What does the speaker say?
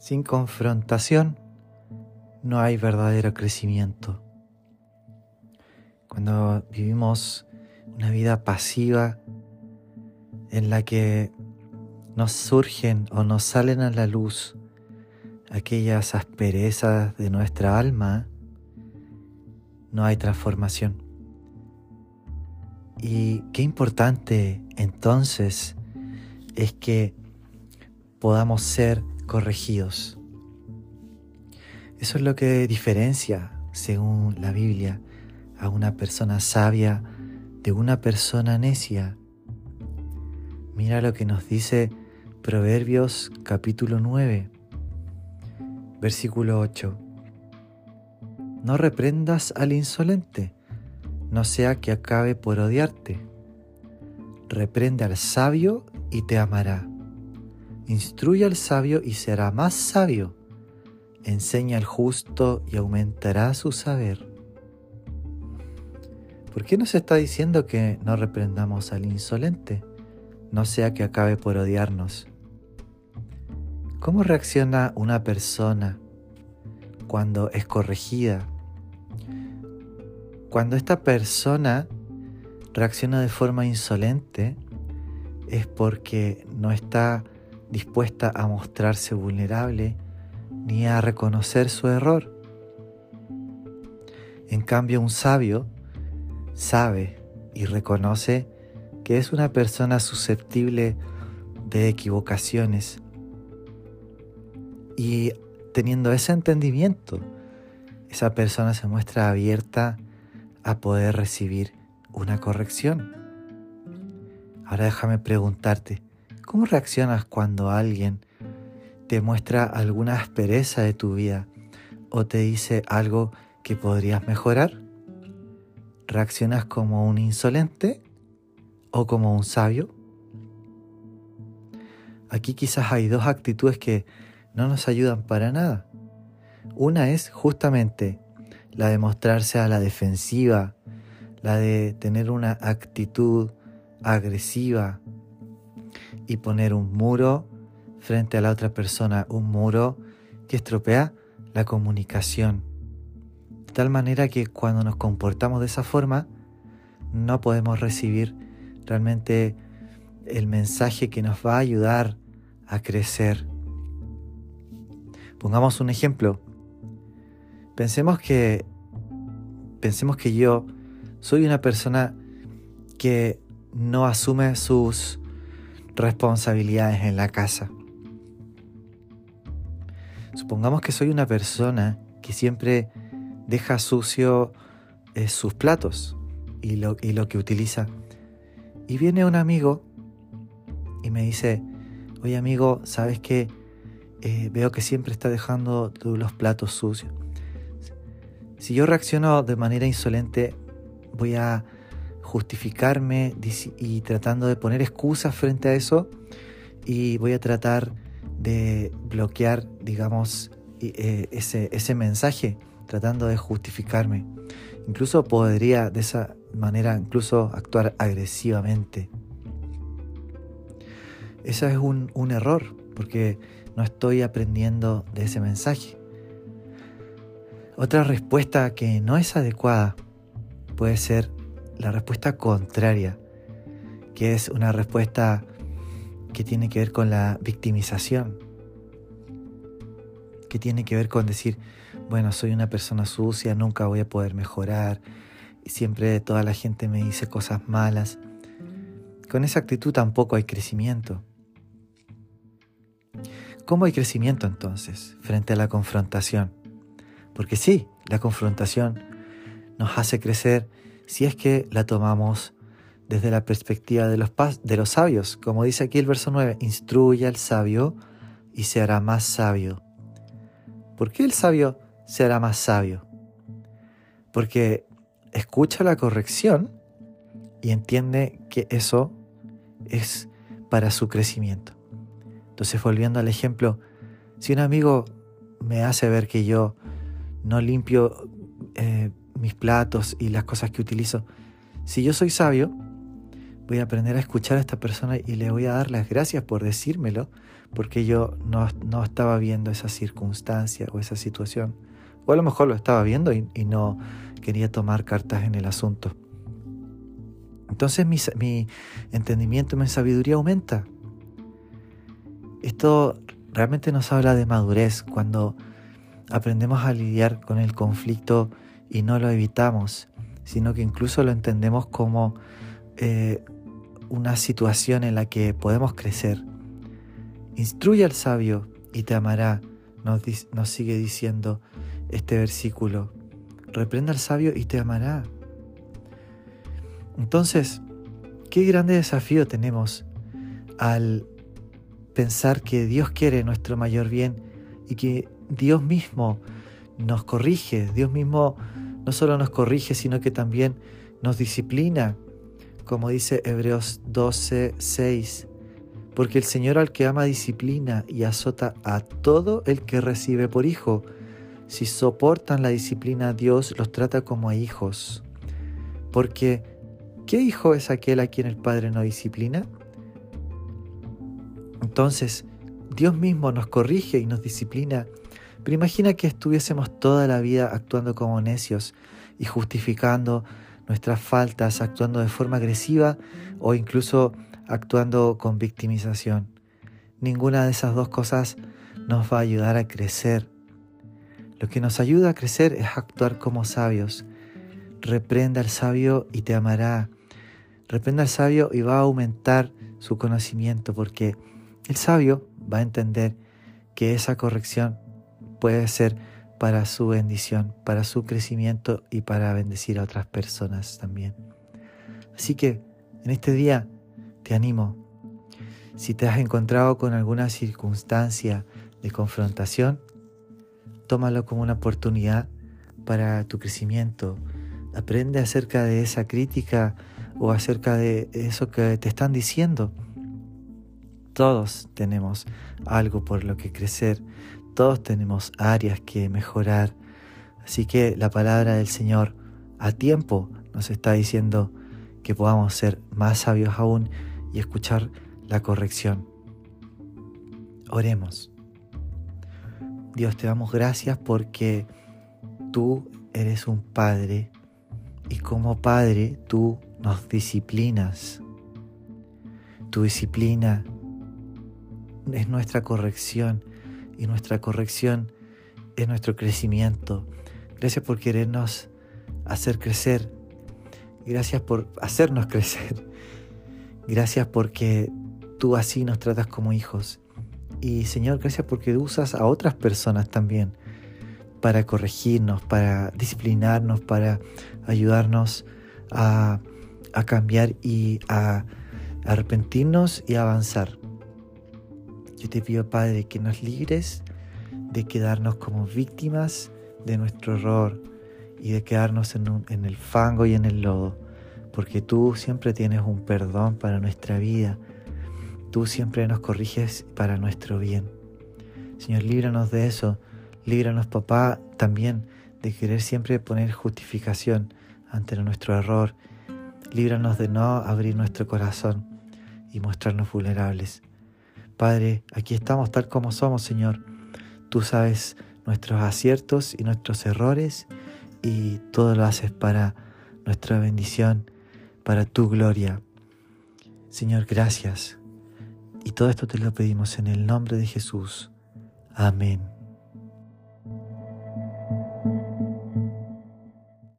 Sin confrontación no hay verdadero crecimiento. Cuando vivimos una vida pasiva en la que nos surgen o nos salen a la luz aquellas asperezas de nuestra alma, no hay transformación. Y qué importante entonces es que podamos ser corregidos. Eso es lo que diferencia, según la Biblia, a una persona sabia de una persona necia. Mira lo que nos dice Proverbios capítulo 9, versículo 8. No reprendas al insolente, no sea que acabe por odiarte. Reprende al sabio y te amará Instruye al sabio y será más sabio. Enseña al justo y aumentará su saber. ¿Por qué nos está diciendo que no reprendamos al insolente? No sea que acabe por odiarnos. ¿Cómo reacciona una persona cuando es corregida? Cuando esta persona reacciona de forma insolente es porque no está dispuesta a mostrarse vulnerable ni a reconocer su error. En cambio, un sabio sabe y reconoce que es una persona susceptible de equivocaciones y teniendo ese entendimiento, esa persona se muestra abierta a poder recibir una corrección. Ahora déjame preguntarte, ¿Cómo reaccionas cuando alguien te muestra alguna aspereza de tu vida o te dice algo que podrías mejorar? ¿Reaccionas como un insolente o como un sabio? Aquí quizás hay dos actitudes que no nos ayudan para nada. Una es justamente la de mostrarse a la defensiva, la de tener una actitud agresiva, y poner un muro frente a la otra persona, un muro que estropea la comunicación. De tal manera que cuando nos comportamos de esa forma, no podemos recibir realmente el mensaje que nos va a ayudar a crecer. Pongamos un ejemplo. Pensemos que pensemos que yo soy una persona que no asume sus responsabilidades en la casa. Supongamos que soy una persona que siempre deja sucio eh, sus platos y lo, y lo que utiliza. Y viene un amigo y me dice, oye amigo, ¿sabes qué? Eh, veo que siempre está dejando los platos sucios. Si yo reacciono de manera insolente, voy a justificarme y tratando de poner excusas frente a eso y voy a tratar de bloquear, digamos, eh, ese, ese mensaje, tratando de justificarme. Incluso podría de esa manera incluso actuar agresivamente. Eso es un, un error, porque no estoy aprendiendo de ese mensaje. Otra respuesta que no es adecuada puede ser la respuesta contraria, que es una respuesta que tiene que ver con la victimización, que tiene que ver con decir, bueno, soy una persona sucia, nunca voy a poder mejorar, y siempre toda la gente me dice cosas malas. Con esa actitud tampoco hay crecimiento. ¿Cómo hay crecimiento entonces frente a la confrontación? Porque sí, la confrontación nos hace crecer si es que la tomamos desde la perspectiva de los, de los sabios. Como dice aquí el verso 9, instruye al sabio y se hará más sabio. ¿Por qué el sabio se hará más sabio? Porque escucha la corrección y entiende que eso es para su crecimiento. Entonces, volviendo al ejemplo, si un amigo me hace ver que yo no limpio eh, mis platos y las cosas que utilizo. Si yo soy sabio, voy a aprender a escuchar a esta persona y le voy a dar las gracias por decírmelo, porque yo no, no estaba viendo esa circunstancia o esa situación. O a lo mejor lo estaba viendo y, no quería tomar cartas en el asunto. Entonces mi, mi entendimiento, mi sabiduría aumenta. Esto realmente nos habla de madurez cuando aprendemos a lidiar con el conflicto y no lo evitamos, sino que incluso lo entendemos como eh, una situación en la que podemos crecer. Instruye al sabio y te amará, nos, nos sigue diciendo este versículo. Reprenda al sabio y te amará. Entonces, qué grande desafío tenemos al pensar que Dios quiere nuestro mayor bien y que Dios mismo nos corrige, Dios mismo no solo nos corrige, sino que también nos disciplina, como dice Hebreos 12, 6, porque el Señor al que ama disciplina y azota a todo el que recibe por hijo. Si soportan la disciplina, Dios los trata como a hijos. Porque, ¿qué hijo es aquel a quien el Padre no disciplina? Entonces, Dios mismo nos corrige y nos disciplina pero imagina que estuviésemos toda la vida actuando como necios y justificando nuestras faltas, actuando de forma agresiva o incluso actuando con victimización. Ninguna de esas dos cosas nos va a ayudar a crecer. Lo que nos ayuda a crecer es actuar como sabios. Reprenda al sabio y te amará. Reprenda al sabio y va a aumentar su conocimiento porque el sabio va a entender que esa corrección puede ser para su bendición, para su crecimiento y para bendecir a otras personas también. Así que en este día te animo, si te has encontrado con alguna circunstancia de confrontación, tómalo como una oportunidad para tu crecimiento. Aprende acerca de esa crítica o acerca de eso que te están diciendo. Todos tenemos algo por lo que crecer, todos tenemos áreas que mejorar. Así que la palabra del Señor a tiempo nos está diciendo que podamos ser más sabios aún y escuchar la corrección. Oremos. Dios, te damos gracias porque tú eres un Padre y como Padre tú nos disciplinas. Tu disciplina es nuestra corrección y nuestra corrección es nuestro crecimiento. Gracias por querernos hacer crecer. Gracias por hacernos crecer. Gracias porque tú así nos tratas como hijos. Y Señor, gracias porque usas a otras personas también para corregirnos, para disciplinarnos, para ayudarnos a, a cambiar y a arrepentirnos y avanzar. Yo te pido, Padre, que nos libres de quedarnos como víctimas de nuestro error y de quedarnos en, en, el fango y en el lodo, porque tú siempre tienes un perdón para nuestra vida, tú siempre nos corriges para nuestro bien. Señor, líbranos de eso, líbranos, papá, también de querer siempre poner justificación ante nuestro error, líbranos de no abrir nuestro corazón y mostrarnos vulnerables. Padre, aquí estamos tal como somos, Señor. Tú sabes nuestros aciertos y nuestros errores y todo lo haces para nuestra bendición, para tu gloria. Señor, gracias. Y todo esto te lo pedimos en el nombre de Jesús. Amén.